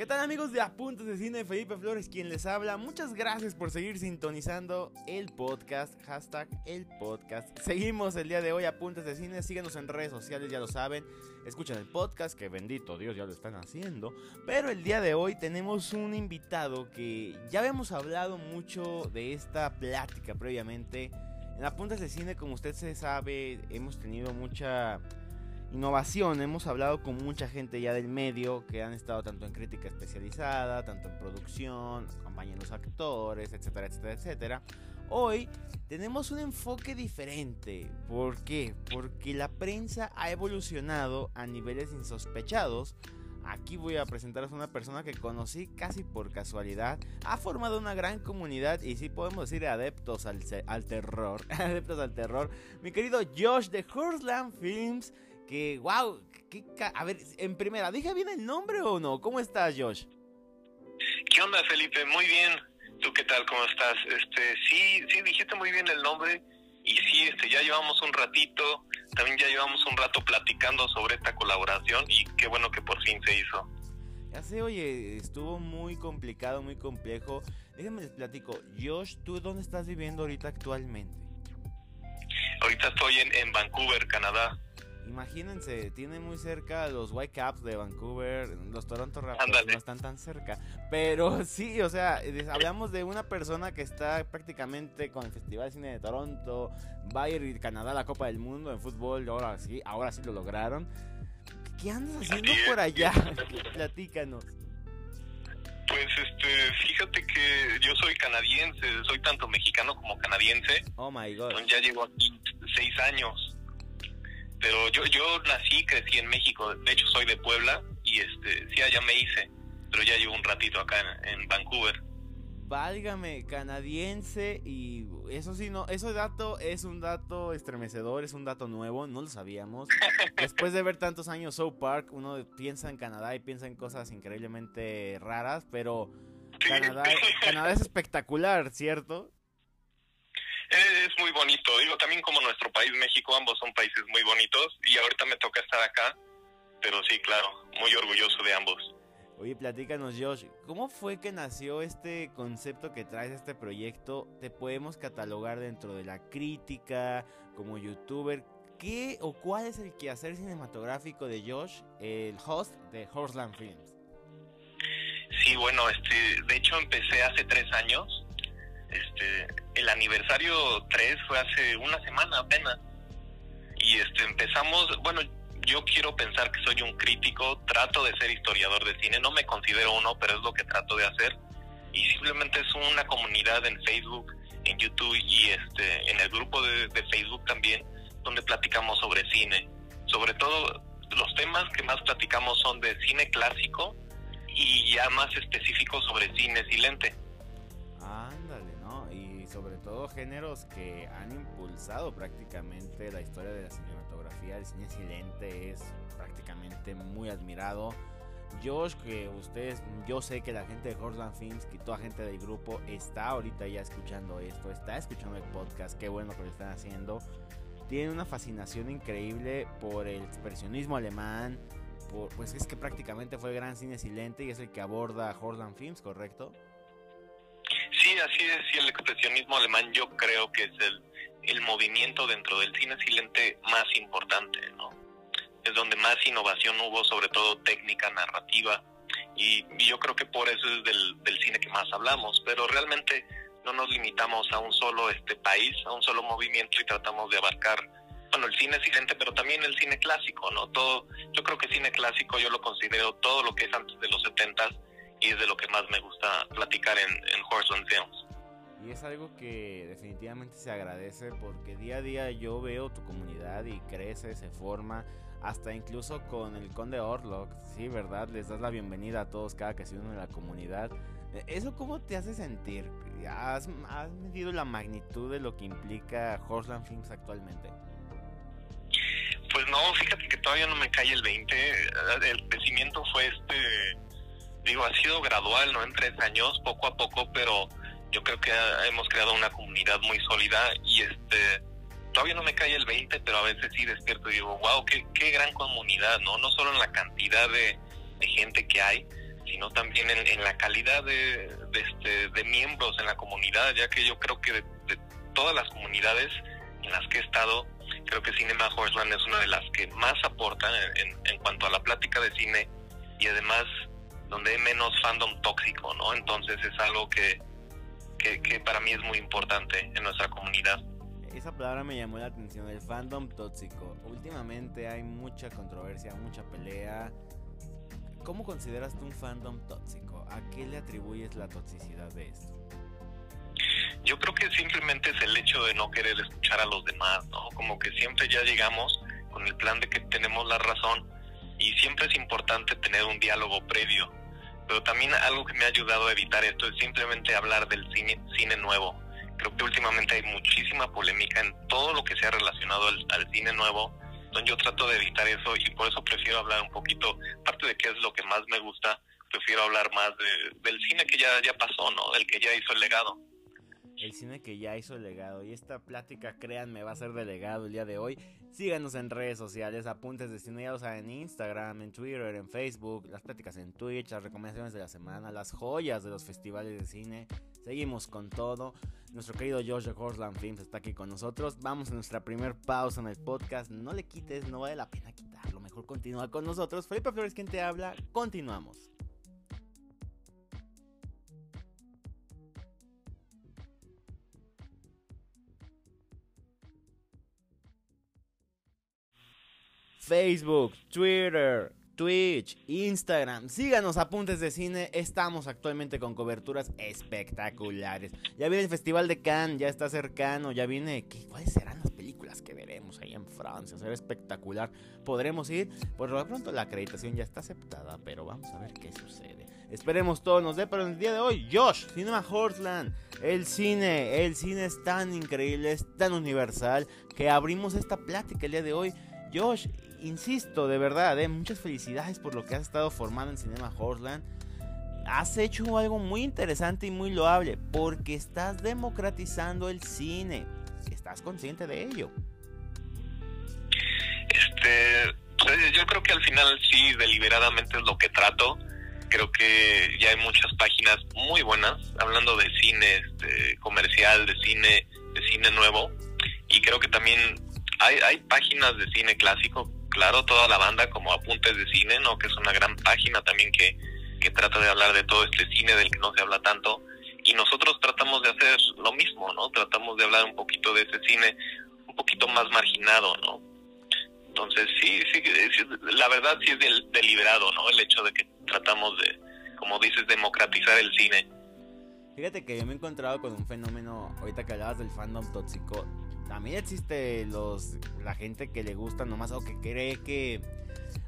¿Qué tal amigos de Apuntes de Cine? Felipe Flores quien les habla. Muchas gracias por seguir sintonizando el podcast. Hashtag el podcast. Seguimos el día de hoy Apuntes de Cine. Síguenos en redes sociales, ya lo saben. Escuchen el podcast, que bendito Dios ya lo están haciendo. Pero el día de hoy tenemos un invitado que ya habíamos hablado mucho de esta plática previamente. En Apuntes de Cine, como usted se sabe, hemos tenido mucha innovación. Hemos hablado con mucha gente ya del medio que han estado tanto en crítica especializada, tanto en producción, los actores, etcétera, etcétera, etcétera. Hoy tenemos un enfoque diferente. ¿Por qué? Porque la prensa ha evolucionado a niveles insospechados. Aquí voy a presentaros a una persona que conocí casi por casualidad. Ha formado una gran comunidad y sí podemos decir adeptos al, al terror. adeptos al terror. Mi querido Josh de Horseland Films que, wow, a ver, en primera, ¿dije bien el nombre o no? ¿Cómo estás, Josh? ¿Qué onda, Felipe? Muy bien. ¿Tú qué tal? ¿Cómo estás? Este, sí, sí, dijiste muy bien el nombre y sí, este, ya llevamos un ratito, también ya llevamos un rato platicando sobre esta colaboración y qué bueno que por fin se hizo. Ya sé, oye, estuvo muy complicado, muy complejo. Déjenme les platico. Josh, ¿tú dónde estás viviendo ahorita actualmente? Ahorita estoy en, en Vancouver, Canadá. Imagínense, tiene muy cerca los Whitecaps de Vancouver, los Toronto Raptors no están tan cerca, pero sí, o sea, hablamos de una persona que está prácticamente con el Festival de Cine de Toronto, va a ir Canadá a la Copa del Mundo en fútbol, ahora sí, ahora sí lo lograron. ¿Qué andas haciendo por allá? Platícanos. Pues este, fíjate que yo soy canadiense, soy tanto mexicano como canadiense. Oh my god. Ya llevo aquí seis años pero yo yo nací, crecí en México, de hecho soy de Puebla y este sí allá me hice, pero ya llevo un ratito acá en, Vancouver. Válgame, canadiense y eso sí no, ese dato es un dato estremecedor, es un dato nuevo, no lo sabíamos. Después de ver tantos años South Park, uno piensa en Canadá y piensa en cosas increíblemente raras, pero Canadá, Canadá es espectacular, ¿cierto? Es muy bonito, digo, también como nuestro país, México, ambos son países muy bonitos y ahorita me toca estar acá, pero sí, claro, muy orgulloso de ambos. Oye, platícanos, Josh, ¿cómo fue que nació este concepto que traes este proyecto? ¿Te podemos catalogar dentro de la crítica, como youtuber? ¿Qué o cuál es el quehacer cinematográfico de Josh, el host de Horseland Films? Sí, bueno, este, de hecho empecé hace tres años. Este, el aniversario 3 fue hace una semana apenas. Y este empezamos, bueno, yo quiero pensar que soy un crítico, trato de ser historiador de cine, no me considero uno, pero es lo que trato de hacer. Y simplemente es una comunidad en Facebook, en YouTube y este en el grupo de, de Facebook también, donde platicamos sobre cine. Sobre todo los temas que más platicamos son de cine clásico y ya más específicos sobre cine silente todo géneros que han impulsado prácticamente la historia de la cinematografía. El cine silente es prácticamente muy admirado. Josh, que ustedes, yo sé que la gente de Horseland Films, que toda gente del grupo está ahorita ya escuchando esto, está escuchando el podcast, qué bueno que lo están haciendo. Tiene una fascinación increíble por el expresionismo alemán, pues es que prácticamente fue el gran cine silente y es el que aborda Horseland Films, ¿correcto? Sí, así es, y el expresionismo alemán yo creo que es el, el movimiento dentro del cine silente más importante, ¿no? Es donde más innovación hubo, sobre todo técnica, narrativa, y, yo creo que por eso es del, del cine que más hablamos, pero realmente no nos limitamos a un solo este país, a un solo movimiento y tratamos de abarcar bueno, el cine silente, pero también el cine clásico, ¿no? Todo, yo creo que cine clásico yo lo considero todo lo que es antes de los setentas y es de lo que más me gusta platicar en, en Horseland Films. Y es algo que definitivamente se agradece porque día a día yo veo tu comunidad y crece, se forma, hasta incluso con el Conde Orlok, sí, ¿verdad? Les das la bienvenida a todos cada que se unen a la comunidad. ¿Eso cómo te hace sentir? ¿Has, ¿Has, medido la magnitud de lo que implica Horseland Films actualmente? Pues no, fíjate que todavía no me cae el 20. El crecimiento fue este digo, ha sido gradual, ¿no? En tres años, poco a poco, pero yo creo que hemos creado una comunidad muy sólida y este, todavía no me cae el 20, pero a veces sí despierto y digo, wow, qué, qué gran comunidad, ¿no? No solo en la cantidad de, gente que hay, sino también en, la calidad de, este, de miembros en la comunidad, ya que yo creo que de, todas las comunidades en las que he estado, creo que Cinema Horseland es una de las que más aportan en, en cuanto a la plática de cine y además donde hay menos fandom tóxico, ¿no? Entonces es algo que, que, para mí es muy importante en nuestra comunidad. Esa palabra me llamó la atención, el fandom tóxico. Últimamente hay mucha controversia, mucha pelea. ¿Cómo consideras tú un fandom tóxico? ¿A qué le atribuyes la toxicidad de esto? Yo creo que simplemente es el hecho de no querer escuchar a los demás, ¿no? Como que siempre ya llegamos con el plan de que tenemos la razón y siempre es importante tener un diálogo previo pero también algo que me ha ayudado a evitar esto es simplemente hablar del cine, cine nuevo. Creo que últimamente hay muchísima polémica en todo lo que sea relacionado al, cine nuevo, entonces yo trato de evitar eso y por eso prefiero hablar un poquito, aparte de qué es lo que más me gusta, prefiero hablar más del cine que ya, ya pasó, ¿no? Del que ya hizo el legado el cine que ya hizo el legado. Y esta plática, créanme, va a ser de legado el día de hoy. Síganos en redes sociales, apuntes de cine, ya lo saben, en Instagram, en Twitter, en Facebook, las pláticas en Twitch, las recomendaciones de la semana, las joyas de los festivales de cine. Seguimos con todo. Nuestro querido Josh de Horseland Films está aquí con nosotros. Vamos a nuestra primer pausa en el podcast. No le quites, no vale la pena quitarlo. Mejor continúa con nosotros. Felipe Flores, quien te habla. Continuamos. Facebook, Twitter, Twitch, Instagram. Síganos Apuntes de Cine. Estamos actualmente con coberturas espectaculares. Ya viene el Festival de Cannes, ya está cercano. Ya viene. ¿Cuáles serán las películas que veremos ahí en Francia? Será espectacular. ¿Podremos ir? Por lo pronto la acreditación ya está aceptada, pero vamos a ver qué sucede. Esperemos todo nos dé, pero en el día de hoy, Josh, Cinema Horseland. El cine, el cine es tan increíble, es tan universal que abrimos esta plática el día de hoy. Josh, insisto, de verdad, eh, muchas felicidades por lo que has estado formando en Cinema Horseland. Has hecho algo muy interesante y muy loable porque estás democratizando el cine. ¿Estás consciente de ello? Este, pues, yo creo que al final sí, deliberadamente es lo que trato. Creo que ya hay muchas páginas muy buenas hablando de cine este, comercial, de cine, de cine nuevo. Y creo que también hay, hay páginas de cine clásico claro, toda la banda como Apuntes de Cine, ¿no? Que es una gran página también que, que trata de hablar de todo este cine del que no se habla tanto. Y nosotros tratamos de hacer lo mismo, ¿no? Tratamos de hablar un poquito de ese cine un poquito más marginado, ¿no? Entonces, sí, sí, la verdad sí es deliberado, ¿no? El hecho de que tratamos de, como dices, democratizar el cine. Fíjate que yo me he encontrado con un fenómeno, ahorita que hablabas del fandom tóxico, también existe los la gente que le gusta nomás o que cree que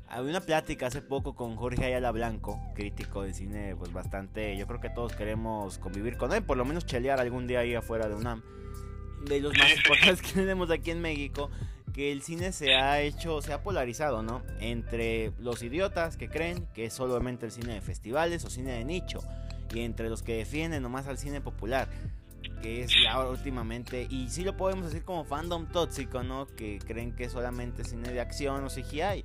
había una plática hace poco con Jorge Ayala Blanco, crítico de cine, pues bastante. Yo creo que todos queremos convivir con él, por lo menos chelear algún día ahí afuera de UNAM. De los más importantes que tenemos aquí en México, que el cine se ha hecho, se ha polarizado, ¿no? Entre los idiotas que creen que es solamente el cine de festivales o cine de nicho, y entre los que defienden nomás al cine popular que es ya últimamente, y sí lo podemos decir como fandom tóxico, ¿no? Que creen que solamente cine de acción o CGI.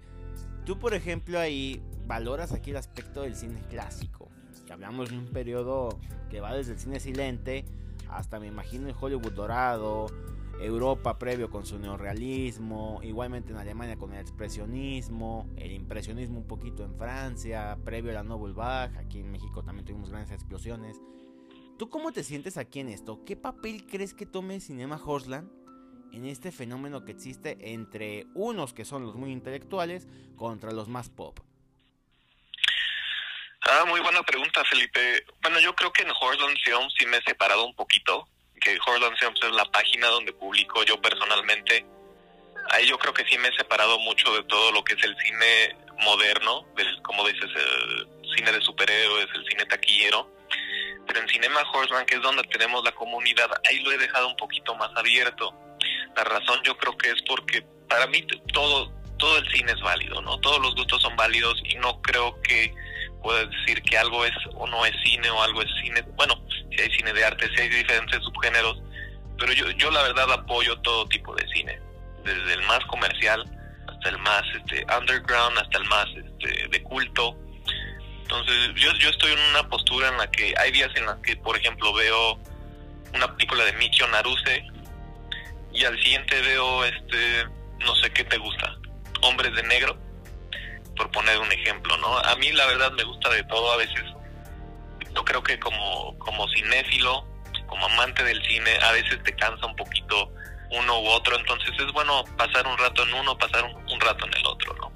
Tú, por ejemplo, ahí valoras aquí el aspecto del cine clásico. Que hablamos de un periodo que va desde el cine silente hasta, me imagino, el Hollywood dorado, Europa previo con su neorrealismo, igualmente en Alemania con el expresionismo, el impresionismo un poquito en Francia, previo a la Nouvelle Vague, aquí en México también tuvimos grandes explosiones. ¿Tú cómo te sientes aquí en esto? ¿Qué papel crees que tome Cinema Horseland en este fenómeno que existe entre unos que son los muy intelectuales contra los más pop? Ah, muy buena pregunta, Felipe. Bueno, yo creo que en Horseland Films sí me he separado un poquito, que Horseland Films es la página donde publico yo personalmente. Ahí yo creo que sí me he separado mucho de todo lo que es el cine moderno, como dices, el cine de superhéroes, el cine taquillero pero en Cinema Horseman, que es donde tenemos la comunidad, ahí lo he dejado un poquito más abierto. La razón yo creo que es porque para mí todo, todo el cine es válido, ¿no? Todos los gustos son válidos y no creo que puedas decir que algo es o no es cine o algo es cine. Bueno, si hay cine de arte, si hay diferentes subgéneros, pero yo, yo la verdad apoyo todo tipo de cine, desde el más comercial hasta el más este, underground, hasta el más este, de culto Entonces, yo, yo estoy en una postura en la que hay días en las que, por ejemplo, veo una película de Mikio Naruse y al siguiente veo, este, no sé qué te gusta, Hombres de Negro, por poner un ejemplo, ¿no? A mí la verdad me gusta de todo, a veces yo creo que como, como cinéfilo, como amante del cine, a veces te cansa un poquito uno u otro, entonces es bueno pasar un rato en uno, pasar un, rato en el otro, ¿no?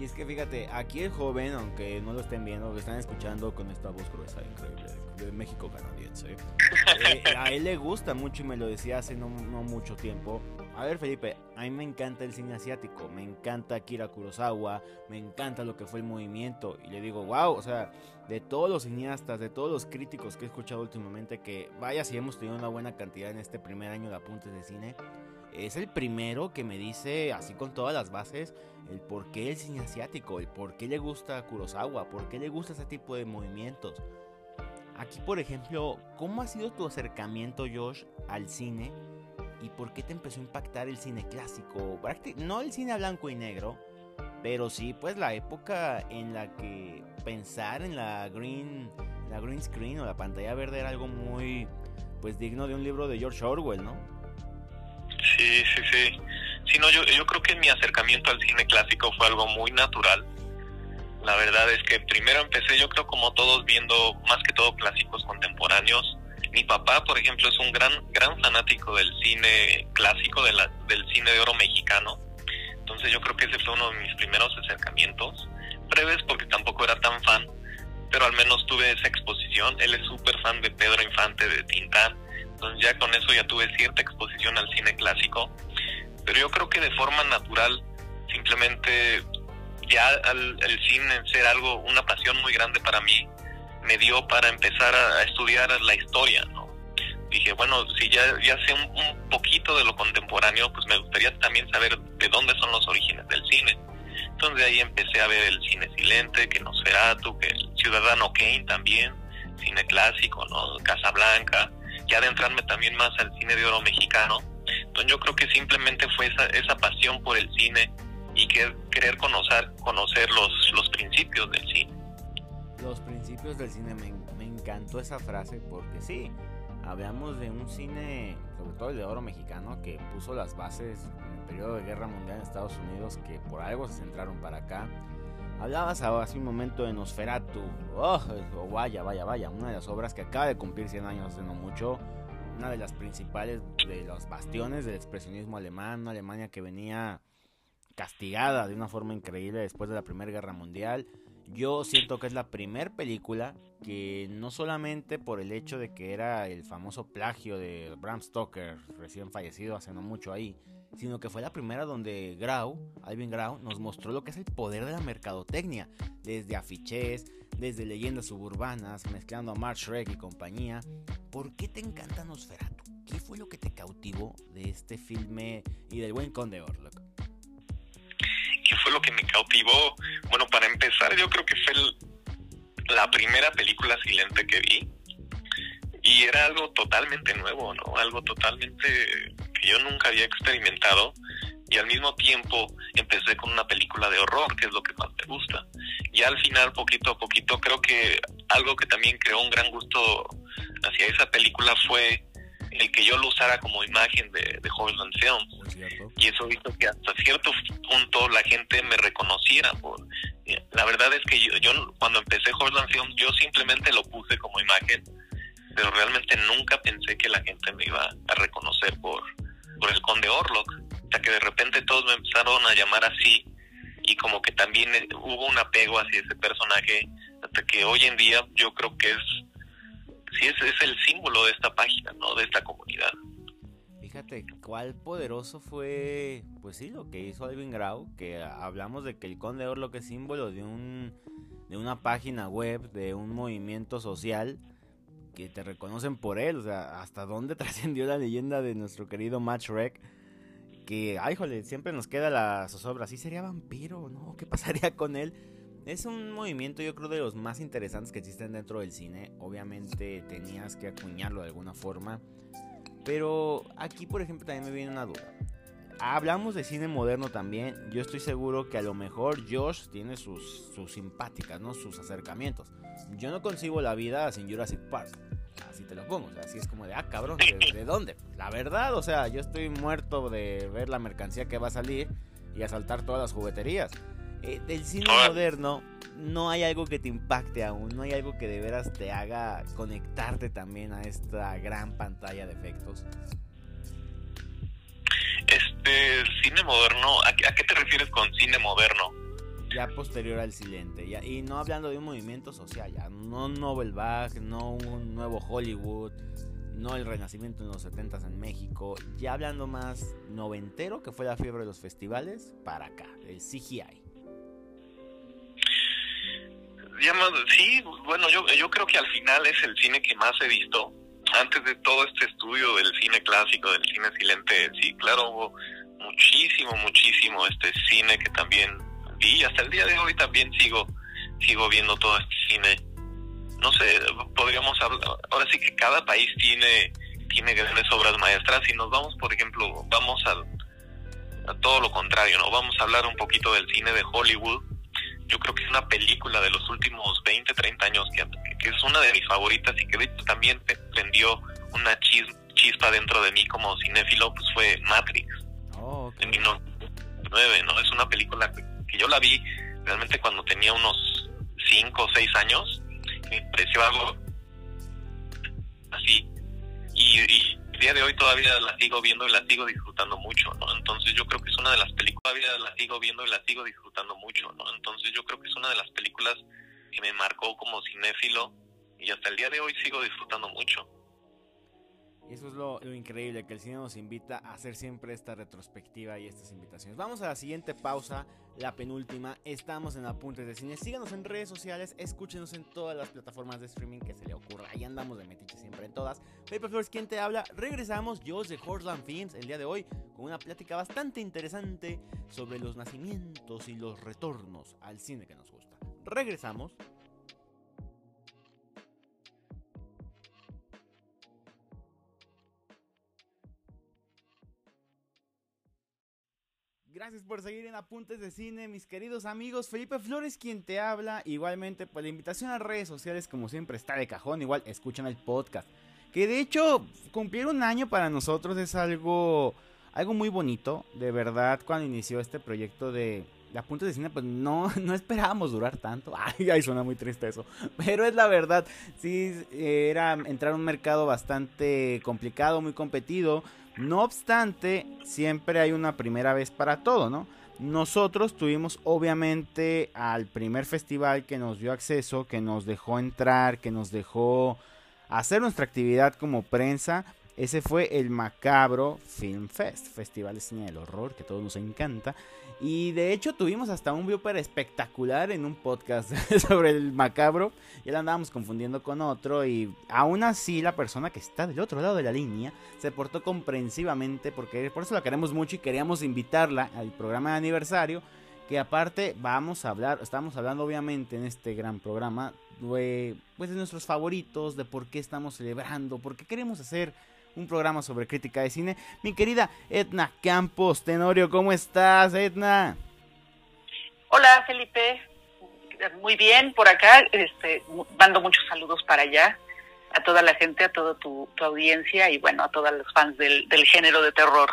Y es que fíjate, aquí el joven, aunque no lo estén viendo, lo están escuchando con esta voz gruesa increíble de México canadiense, eh, a él le gusta mucho y me lo decía hace no, no, mucho tiempo. A ver, Felipe, a mí me encanta el cine asiático, me encanta Akira Kurosawa, me encanta lo que fue el movimiento. Y le digo, wow, o sea, de todos los cineastas, de todos los críticos que he escuchado últimamente, que vaya si hemos tenido una buena cantidad en este primer año de apuntes de cine es el primero que me dice, así con todas las bases, el por qué el cine asiático, el por qué le gusta Kurosawa, por qué le gusta ese tipo de movimientos. Aquí, por ejemplo, ¿cómo ha sido tu acercamiento, Josh, al cine? ¿Y por qué te empezó a impactar el cine clásico? No el cine blanco y negro, pero sí, pues la época en la que pensar en la green, la green screen o la pantalla verde era algo muy, pues digno de un libro de George Orwell, ¿no? Sí, sí, sí. Sí, no, yo, yo creo que mi acercamiento al cine clásico fue algo muy natural. La verdad es que primero empecé, yo creo, como todos, viendo más que todo clásicos contemporáneos. Mi papá, por ejemplo, es un gran, gran fanático del cine clásico, de la, del cine de oro mexicano. Entonces yo creo que ese fue uno de mis primeros acercamientos. Breves porque tampoco era tan fan, pero al menos tuve esa exposición. Él es súper fan de Pedro Infante, de Tintán entonces ya con eso ya tuve cierta exposición al cine clásico, pero yo creo que de forma natural, simplemente ya al, el cine ser algo, una pasión muy grande para mí, me dio para empezar a, estudiar la historia, ¿no? Dije, bueno, si ya, ya sé un, poquito de lo contemporáneo, pues me gustaría también saber de dónde son los orígenes del cine. Entonces de ahí empecé a ver el cine silente, que Nosferatu, que el Ciudadano Kane también, cine clásico, ¿no? Casablanca, ya adentrarme también más al cine de oro mexicano. Entonces yo creo que simplemente fue esa, pasión por el cine y que, querer conocer, los principios del cine. Los principios del cine, me, me encantó esa frase porque sí, hablamos de un cine, sobre todo el de oro mexicano, que puso las bases en el periodo de guerra mundial en Estados Unidos, que por algo se centraron para acá. Hablabas hace un momento de Nosferatu. Oh, vaya, vaya, vaya. Una de las obras que acaba de cumplir 100 años hace no mucho. Una de las principales de los bastiones del expresionismo alemán. Una Alemania que venía castigada de una forma increíble después de la Primera Guerra Mundial. Yo siento que es la primera película que no solamente por el hecho de que era el famoso plagio de Bram Stoker, recién fallecido hace no mucho ahí, sino que fue la primera donde Grau, Alvin Grau, nos mostró lo que es el poder de la mercadotecnia, desde afiches, desde leyendas suburbanas, mezclando a Mark Shrek y compañía. ¿Por qué te encanta Nosferatu? ¿Qué fue lo que te cautivó de este filme y del buen Conde Orlok? ¿Qué fue lo que me cautivó? Bueno, para empezar, yo creo que fue la primera película silente que vi. Y era algo totalmente nuevo, ¿no? Algo totalmente que yo nunca había experimentado y al mismo tiempo empecé con una película de horror, que es lo que más me gusta. Y al final, poquito a poquito, creo que algo que también creó un gran gusto hacia esa película fue el que yo lo usara como imagen de, de Films. Y eso hizo que hasta cierto punto la gente me reconociera. Por, la verdad es que yo, yo cuando empecé Holland Films, yo simplemente lo puse como imagen, pero realmente nunca pensé que la gente me iba a reconocer por, por el conde Orlok, hasta que de repente todos me empezaron a llamar así y como que también hubo un apego hacia ese personaje hasta que hoy en día yo creo que es sí es, es el símbolo de esta página, ¿no? De esta comunidad. Fíjate, cuál poderoso fue, pues sí, lo que hizo Alvin Grau, que hablamos de que el Conde Orlok es símbolo de un de una página web, de un movimiento social que te reconocen por él, o sea, hasta dónde trascendió la leyenda de nuestro querido Match Rec. Que, ay, jole, siempre nos queda la zozobra. ¿Sí sería vampiro? ¿No? ¿Qué pasaría con él? Es un movimiento, yo creo, de los más interesantes que existen dentro del cine. Obviamente tenías que acuñarlo de alguna forma. Pero aquí, por ejemplo, también me viene una duda. Hablamos de cine moderno también. Yo estoy seguro que a lo mejor Josh tiene sus, sus simpáticas, ¿no? Sus acercamientos. Yo no consigo la vida sin Jurassic Park. Así te lo pongo. O sea, así es como de, ah, cabrón, ¿de, dónde? La verdad, o sea, yo estoy muerto de ver la mercancía que va a salir y asaltar todas las jugueterías. Eh, del cine moderno no hay algo que te impacte aún, no hay algo que de veras te haga conectarte también a esta gran pantalla de efectos. Este, cine moderno, ¿a, qué te refieres con cine moderno? Ya posterior al silente, ya, y no hablando de un movimiento social, ya, no Nobel Bach, no un nuevo Hollywood, no el renacimiento en los 70 en México, ya hablando más noventero, que fue la fiebre de los festivales, para acá, el CGI. Sí, bueno, yo, yo creo que al final es el cine que más he visto antes de todo este estudio del cine clásico, del cine silente, sí, claro, hubo muchísimo, muchísimo este cine que también vi, hasta el día de hoy también sigo, sigo viendo todo este cine. No sé, podríamos hablar, ahora sí que cada país tiene, tiene grandes obras maestras y nos vamos, por ejemplo, vamos a, a todo lo contrario, ¿no? Vamos a hablar un poquito del cine de Hollywood. Yo creo que es una película de los últimos 20, 30 años que, que es una de mis favoritas y que de hecho también prendió una chispa dentro de mí como cinéfilo, pues fue Matrix. Oh, okay. En 1909, ¿no? Es una película que, yo la vi realmente cuando tenía unos 5 o 6 años. Me pareció algo así. Y, y día de hoy todavía la sigo viendo y la sigo disfrutando mucho, ¿no? Entonces yo creo que es una de las películas, todavía la sigo viendo y la sigo disfrutando mucho, ¿no? Entonces yo creo que es una de las películas que me marcó como cinéfilo y hasta el día de hoy sigo disfrutando mucho. Y eso es lo, increíble, que el cine nos invita a hacer siempre esta retrospectiva y estas invitaciones. Vamos a la siguiente pausa, la penúltima. Estamos en Apuntes de Cine. Síganos en redes sociales, escúchenos en todas las plataformas de streaming que se le ocurra. Ahí andamos de metiche siempre en todas. Paper Flores, ¿quién te habla? Regresamos, yo de Horseland Films, el día de hoy, con una plática bastante interesante sobre los nacimientos y los retornos al cine que nos gusta. Regresamos. Gracias por seguir en Apuntes de Cine, mis queridos amigos. Felipe Flores quien te habla. Igualmente, pues la invitación a redes sociales, como siempre, está de cajón. Igual, escuchan el podcast. Que de hecho, cumplir un año para nosotros es algo, algo muy bonito. De verdad, cuando inició este proyecto de, Apuntes de Cine, pues no, no esperábamos durar tanto. Ay, ay, suena muy triste eso. Pero es la verdad. Sí, era entrar a un mercado bastante complicado, muy competido no obstante, siempre hay una primera vez para todo, ¿no? Nosotros tuvimos obviamente al primer festival que nos dio acceso, que nos dejó entrar, que nos dejó hacer nuestra actividad como prensa. Ese fue el Macabro Film Fest, Festival de Cine del Horror, que a todos nos encanta. Y de hecho tuvimos hasta un viewer espectacular en un podcast sobre el macabro. Ya lo andábamos confundiendo con otro. Y aún así la persona que está del otro lado de la línea se portó comprensivamente porque por eso la queremos mucho y queríamos invitarla al programa de aniversario. Que aparte vamos a hablar, estamos hablando obviamente en este gran programa de, pues de nuestros favoritos, de por qué estamos celebrando, por qué queremos hacer un programa sobre crítica de cine. Mi querida Edna Campos, Tenorio, ¿cómo estás, Edna? Hola, Felipe. Muy bien por acá. Este, mando muchos saludos para allá a toda la gente, a toda tu, audiencia y bueno, a todos los fans del, del género de terror.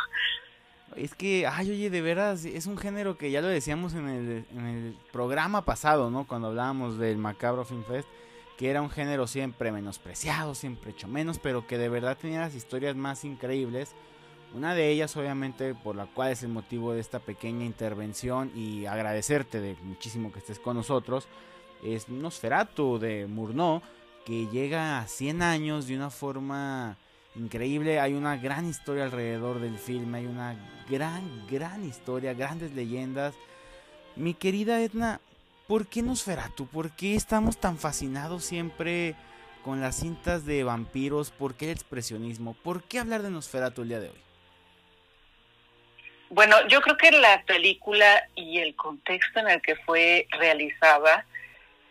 Es que, ay, oye, de veras, es un género que ya lo decíamos en el, en el programa pasado, ¿no? Cuando hablábamos del Macabro Film Fest que era un género siempre menospreciado, siempre hecho menos, pero que de verdad tenía las historias más increíbles. Una de ellas, obviamente, por la cual es el motivo de esta pequeña intervención y agradecerte de muchísimo que estés con nosotros, es Nosferatu de Murnau, que llega a 100 años de una forma increíble. Hay una gran historia alrededor del filme, hay una gran, gran historia, grandes leyendas. Mi querida Edna, ¿Por qué Nosferatu? ¿Por qué estamos tan fascinados siempre con las cintas de vampiros? ¿Por qué el expresionismo? ¿Por qué hablar de Nosferatu el día de hoy? Bueno, yo creo que la película y el contexto en el que fue realizada,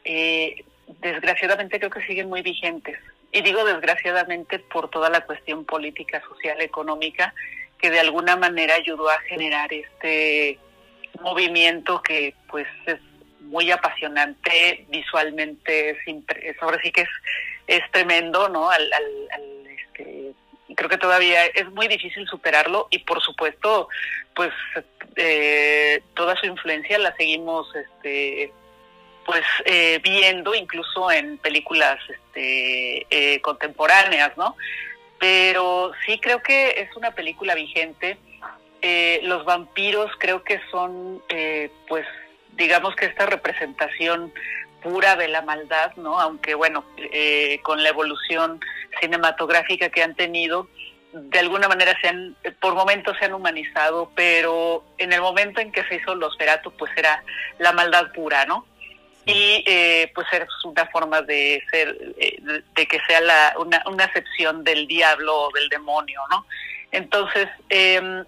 eh, desgraciadamente creo que siguen muy vigentes. Y digo desgraciadamente por toda la cuestión política, social, económica que de alguna manera ayudó a generar este movimiento que pues es muy apasionante visualmente, es, ahora sí que es, es tremendo, ¿no? Al, este, creo que todavía es muy difícil superarlo y por supuesto, pues eh, toda su influencia la seguimos, este, pues eh, viendo incluso en películas este, eh, contemporáneas, ¿no? Pero sí creo que es una película vigente. los vampiros creo que son, pues, digamos que esta representación pura de la maldad, ¿no? Aunque bueno, eh, con la evolución cinematográfica que han tenido, de alguna manera se han, por momentos se han humanizado, pero en el momento en que se hizo los Ferato, pues era la maldad pura, ¿no? Y eh, pues es una forma de ser, eh, de que sea la, una, una acepción del diablo o del demonio, ¿no? Entonces, em,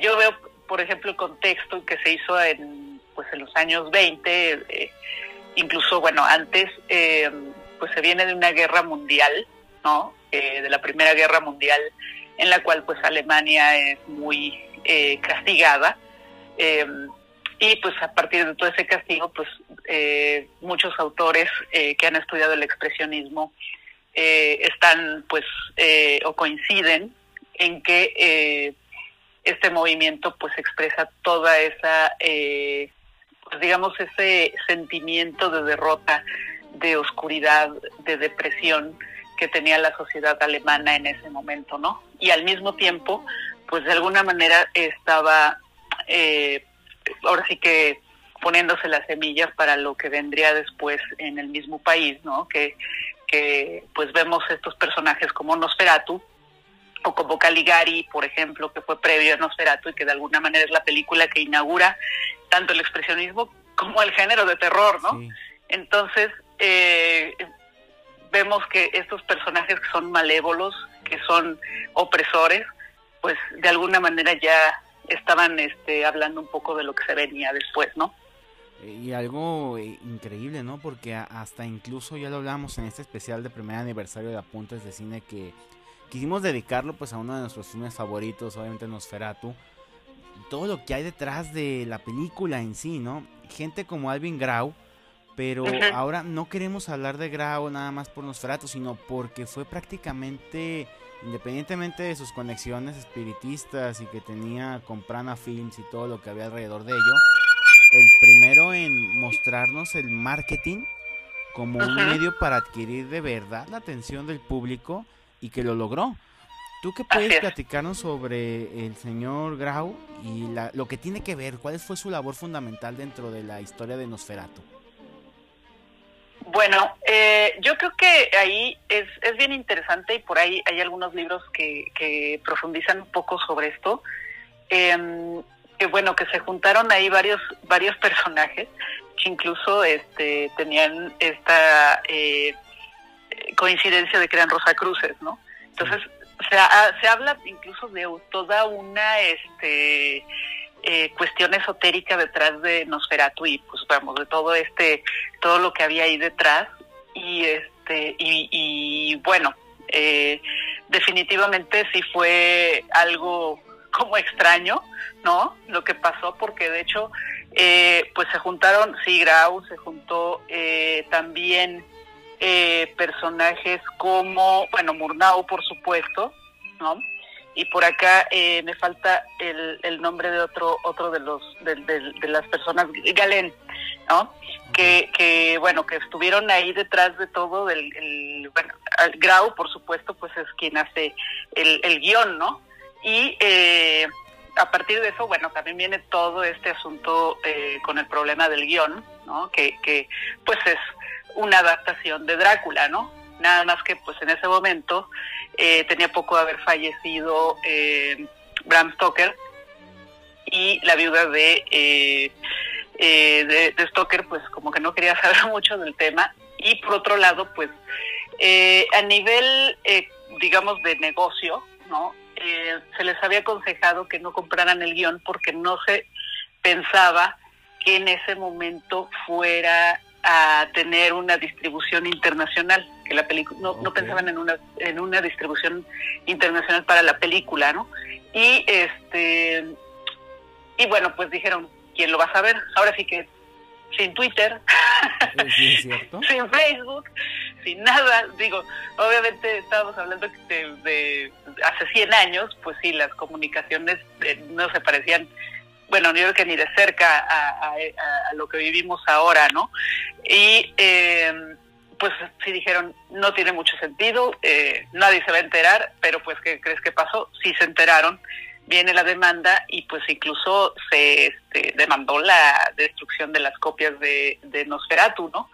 yo veo por ejemplo, el contexto que se hizo en, pues, en los años 20, eh, incluso, bueno, antes, eh, pues se viene de una guerra mundial, ¿no? Eh, de la Primera Guerra Mundial, en la cual, pues, Alemania es muy castigada. y, pues, a partir de todo ese castigo, pues, muchos autores que han estudiado el expresionismo están, pues, o coinciden en que este movimiento pues expresa toda esa, eh, pues digamos, ese sentimiento de derrota, de oscuridad, de depresión que tenía la sociedad alemana en ese momento, ¿no? Y al mismo tiempo, pues de alguna manera estaba, eh, ahora sí que poniéndose las semillas para lo que vendría después en el mismo país, ¿no? Que, que pues vemos estos personajes como Nosferatu, o como Caligari, por ejemplo, que fue previo a Nosferatu y que de alguna manera es la película que inaugura tanto el expresionismo como el género de terror, ¿no? Entonces, eh, vemos que estos personajes que son malévolos, que son opresores, pues de alguna manera ya estaban este, hablando un poco de lo que se venía después, ¿no? Y algo eh, increíble, ¿no? Porque hasta incluso ya lo hablamos en este especial de primer aniversario de Apuntes de Cine que quisimos dedicarlo pues a uno de nuestros filmes favoritos, obviamente Nosferatu. Todo lo que hay detrás de la película en sí, ¿no? Gente como Alvin Grau, pero ahora no queremos hablar de Grau nada más por Nosferatu, sino porque fue prácticamente, independientemente de sus conexiones espiritistas y que tenía con Prana Films y todo lo que había alrededor de ello, el primero en mostrarnos el marketing como un medio para adquirir de verdad la atención del público y que lo logró. ¿Tú qué puedes platicarnos sobre el señor Grau y lo que tiene que ver? ¿Cuál fue su labor fundamental dentro de la historia de Nosferatu? Bueno, eh, yo creo que ahí es, es bien interesante y por ahí hay algunos libros que, que profundizan un poco sobre esto. Em, que bueno, que se juntaron ahí varios, varios personajes que incluso este, tenían esta... Eh, coincidencia de que eran Rosacruces, ¿no? Entonces, se, se habla incluso de toda una este eh, cuestión esotérica detrás de Nosferatu y pues vamos, de todo este, todo lo que había ahí detrás y este, y, bueno, eh, definitivamente sí fue algo como extraño, ¿no? Lo que pasó, porque de hecho, eh, pues se juntaron, sí, Grau, se juntó también eh, personajes como, bueno, Murnau, por supuesto, ¿no? Y por acá eh, me falta el, el, nombre de otro otro de los de, de, las personas, Galén, ¿no? Que, que, bueno, que estuvieron ahí detrás de todo, del, el, bueno, Grau, por supuesto, pues es quien hace el, el guion, ¿no? Y eh, a partir de eso, bueno, también viene todo este asunto eh, con el problema del guion, ¿no? Que, que pues es una adaptación de Drácula, ¿no? Nada más que pues en ese momento eh, tenía poco de haber fallecido eh, Bram Stoker y la viuda de, eh, de, de, Stoker pues como que no quería saber mucho del tema y por otro lado pues a nivel digamos de negocio, ¿no? se les había aconsejado que no compraran el guion porque no se pensaba que en ese momento fuera a tener una distribución internacional, que la película no, no pensaban en una en una distribución internacional para la película, ¿no? Y este y bueno, pues dijeron, ¿quién lo va a saber? Ahora sí que sin Twitter, Sí, sin Facebook, sin nada. Digo, obviamente estábamos hablando de, de hace 100 años, pues sí, las comunicaciones eh, no se parecían, bueno, yo creo que ni de cerca a, lo que vivimos ahora, ¿no? Y eh, pues sí dijeron, no tiene mucho sentido, eh, nadie se va a enterar, pero pues, ¿qué crees que pasó? Sí se enteraron, viene la demanda y pues incluso se este, demandó la destrucción de las copias de, Nosferatu, ¿no?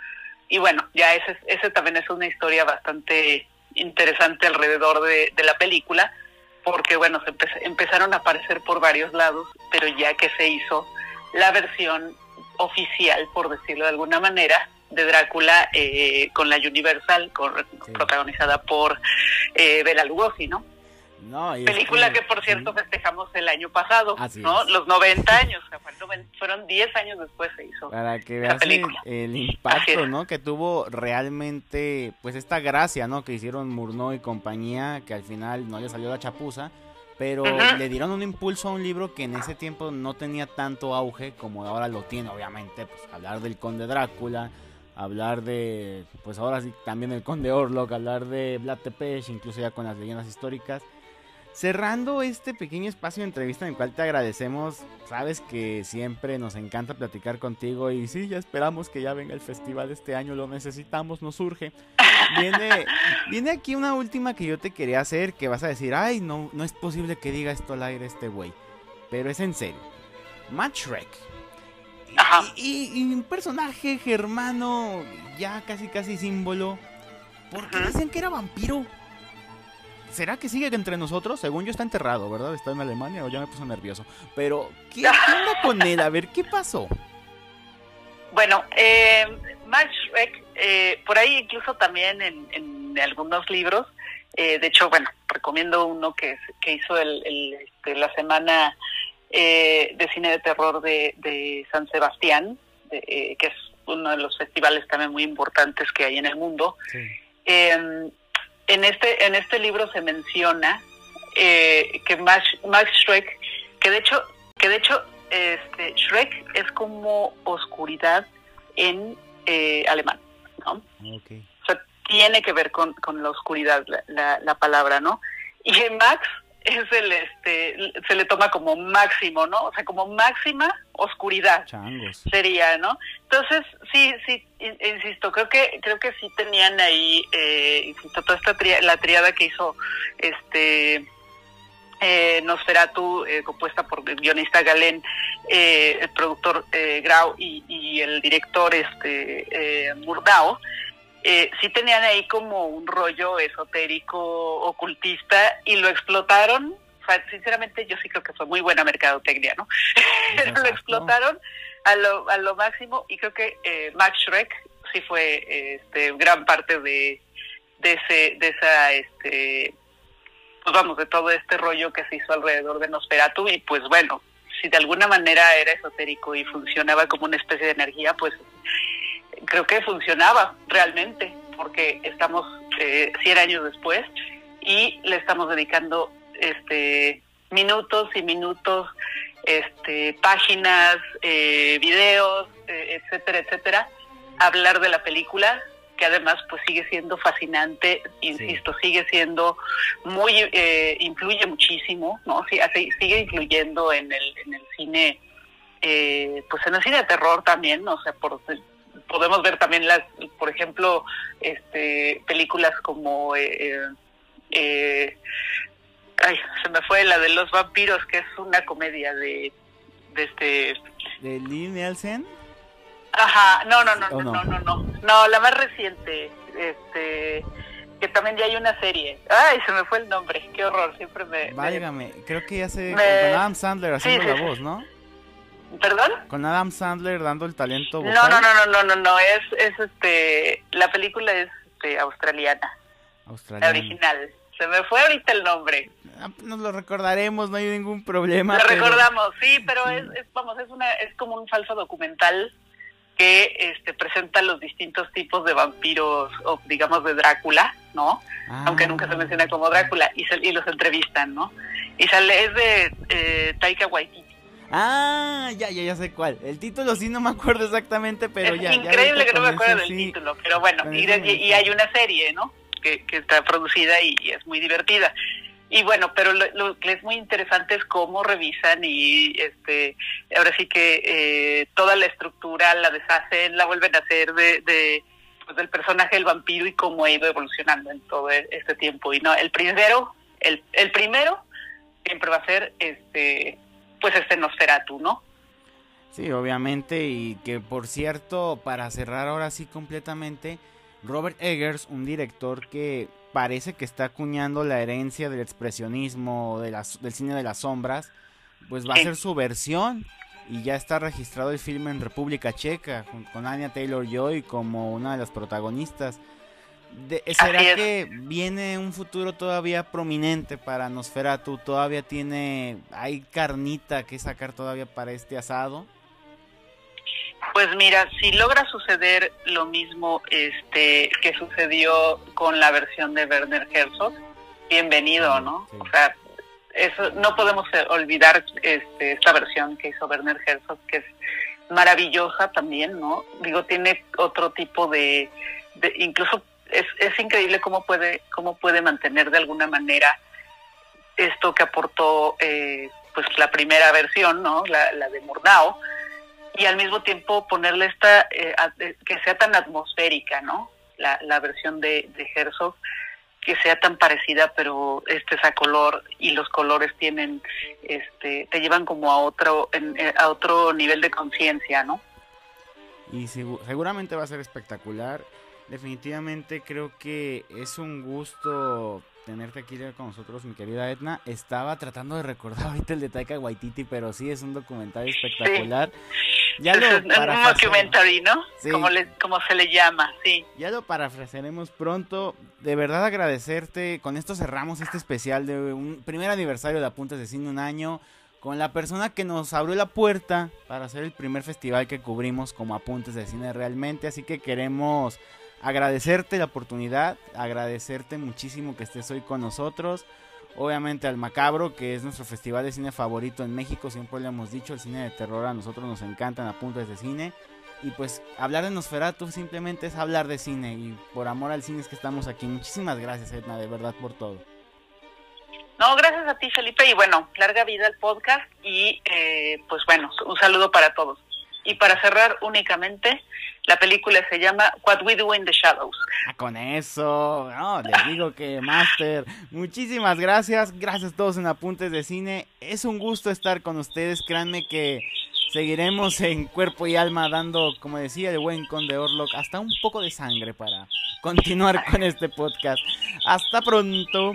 Y bueno, ya ese, es- ese también es una historia bastante interesante alrededor de, de la película, porque bueno, se empe- empezaron a aparecer por varios lados, pero ya que se hizo la versión oficial, por decirlo de alguna manera, de Drácula eh, con la Universal, con- Sí. protagonizada por eh, Bela Lugosi, ¿no? No, Película que, por cierto, festejamos el año pasado, Así ¿no? es. Los 90 años, fueron 10 años después se hizo. Para que veas el, película. el impacto. ¿no? Que tuvo realmente, pues esta gracia, ¿no? Que hicieron Murnau y compañía, que al final no le salió la chapuza, pero le dieron un impulso a un libro que en ese tiempo no tenía tanto auge como ahora lo tiene, obviamente, pues hablar del Conde Drácula, hablar de, pues ahora sí, también el Conde Orlok, hablar de Vlad Tepes, incluso ya con las leyendas históricas. Cerrando este pequeño espacio de entrevista en el cual te agradecemos, sabes que siempre nos encanta platicar contigo y sí, ya esperamos que ya venga el festival este año, lo necesitamos, nos surge. Viene, viene aquí una última que yo te quería hacer, que vas a decir, ay, no, no es posible que diga esto al aire este güey, pero es en serio. Shrek. Ajá. Y, y- y un personaje germano, ya casi casi símbolo, ¿por qué decían que era vampiro? ¿Será que sigue entre nosotros? Según yo está enterrado, ¿verdad? Está en Alemania o ya me puso nervioso. Pero, ¿qué, onda con él? A ver, ¿qué pasó? Bueno, eh, Max Schreck, eh, por ahí incluso también en, en algunos libros, eh, de hecho, bueno, recomiendo uno que, hizo el, el, este, la semana eh, de cine de terror de, de San Sebastián, de, eh, que es uno de los festivales también muy importantes que hay en el mundo. Eh, en este en este libro se menciona eh, que Max, Max Schreck, que de hecho que de hecho este Schreck es como oscuridad en eh, alemán, ¿no? Ok. O sea, tiene que ver con, con la oscuridad la, la, la palabra, ¿no? Y Max es el este se le toma como máximo, ¿no? O sea, como máxima oscuridad Changos. sería, ¿no? Entonces, sí, sí, in- insisto, creo que creo que sí tenían ahí, eh, insisto, toda esta tri- la triada que hizo este eh, Nosferatu, eh, compuesta por el guionista Galén, eh, el productor eh, Grau y, y el director este eh, Murnau, eh, sí tenían ahí como un rollo esotérico, ocultista, y lo explotaron. O sea, sinceramente, yo sí creo que fue muy buena mercadotecnia, ¿no? Pero lo explotaron a lo, a lo máximo y creo que eh, Max Schreck sí fue este, gran parte de, de ese de esa este pues vamos de todo este rollo que se hizo alrededor de Nosferatu y pues bueno si de alguna manera era esotérico y funcionaba como una especie de energía pues creo que funcionaba realmente porque estamos eh, 100 años después y le estamos dedicando este minutos y minutos este páginas eh, videos eh, etcétera etcétera hablar de la película que además pues sigue siendo fascinante insisto sigue siendo muy eh, influye muchísimo no sí, así- sigue influyendo en el en el cine eh, pues en el cine de terror también o sea por podemos ver también las por ejemplo este películas como eh, eh, eh, ay se me fue la de los vampiros que es una comedia de de este ¿De Lee Nielsen? Ajá, no, no, no, ¿O no, no? no, no, no, la más reciente, este, que también ya hay una serie. Ay, se me fue el nombre, qué horror, siempre me... me- Válgame, creo que ya me- Con Adam Sandler haciendo sí, la voz, ¿no? ¿Perdón? Con Adam Sandler dando el talento vocal. No, no, no, no, no, no, no, es, es este, la película es este, australiana, la Australiano. original. Se me fue ahorita el nombre. Ah, Nos lo recordaremos, no hay ningún problema. Lo pero- recordamos, sí, pero es, es, vamos, es una, es como un falso documental que este, presenta los distintos tipos de vampiros, o digamos de Drácula, ¿no? Aunque nunca se ah. menciona como Drácula, y, y los entrevistan, ¿no? Y sale, es de eh, Taika Waititi. Ah, ya, ya, ya sé cuál. El título sí no me acuerdo exactamente, pero es ya. Increíble que no me acuerdo del título, pero bueno, y, y, hay una serie, ¿no? Que, que está producida y, es muy divertida. Y bueno, pero lo, que es muy interesante es cómo revisan y este ahora sí que eh, toda la estructura la deshacen, la vuelven a hacer de, de pues, del personaje del vampiro y cómo ha ido evolucionando en todo este tiempo. Y no, el primero, el, el primero siempre va a ser este pues este Nosferatu, ¿no? Sí, obviamente, y que por cierto, para cerrar ahora sí completamente, Robert Eggers, un director que parece que está acuñando la herencia del expresionismo, de las, del cine de las sombras, pues va a ser su versión y ya está registrado el filme en República Checa con, con Anya Taylor Joy como una de las protagonistas. ¿Será que viene un futuro todavía prominente para Nosferatu? ¿Todavía tiene, hay carnita que sacar todavía para este asado? Pues mira, si logra suceder lo mismo este que sucedió con la versión de Werner Herzog, bienvenido, ¿no? O sea, eso no podemos olvidar este, esta versión que hizo Werner Herzog, que es maravillosa también, ¿no? Digo, tiene otro tipo de, de incluso es, es increíble cómo puede, cómo puede mantener de alguna manera esto que aportó eh, pues la primera versión, ¿no? La, la de Murnau, y al mismo tiempo ponerle esta, eh, que sea tan atmosférica, ¿no? La, la versión de, de Herzog, que sea tan parecida, pero este es a color y los colores tienen, este, te llevan como a otro, eh, a otro nivel de conciencia, ¿no? Y seguramente va a ser espectacular definitivamente creo que es un gusto tenerte aquí con nosotros, mi querida Edna. Estaba tratando de recordar ahorita el de Taika Waititi, pero sí es un documental espectacular. Ya lo un documentary, ¿no? Como, como se le llama, sí. Ya lo parafrasearemos pronto. De verdad agradecerte. Con esto cerramos este especial de un primer aniversario de Apuntes de Cine un año con la persona que nos abrió la puerta para hacer el primer festival que cubrimos como Apuntes de Cine realmente. Así que queremos agradecerte la oportunidad, agradecerte muchísimo que estés hoy con nosotros. Obviamente al Macabro, que es nuestro festival de cine favorito en México, siempre le hemos dicho, el cine de terror a nosotros nos encantan a puntos de cine. Y pues hablar de Nosferatu simplemente es hablar de cine y por amor al cine es que estamos aquí. Muchísimas gracias Edna, de verdad por todo. No, gracias a ti Felipe y bueno, larga vida al podcast y eh, pues bueno, un saludo para todos. Y para cerrar únicamente, la película se llama What We Do in the Shadows. Ah, con eso, no, les digo que Master, muchísimas gracias, gracias a todos en Apuntes de Cine. Es un gusto estar con ustedes, créanme que seguiremos en cuerpo y alma dando, como decía el buen Conde Orlock, hasta un poco de sangre para continuar con este podcast. Hasta pronto.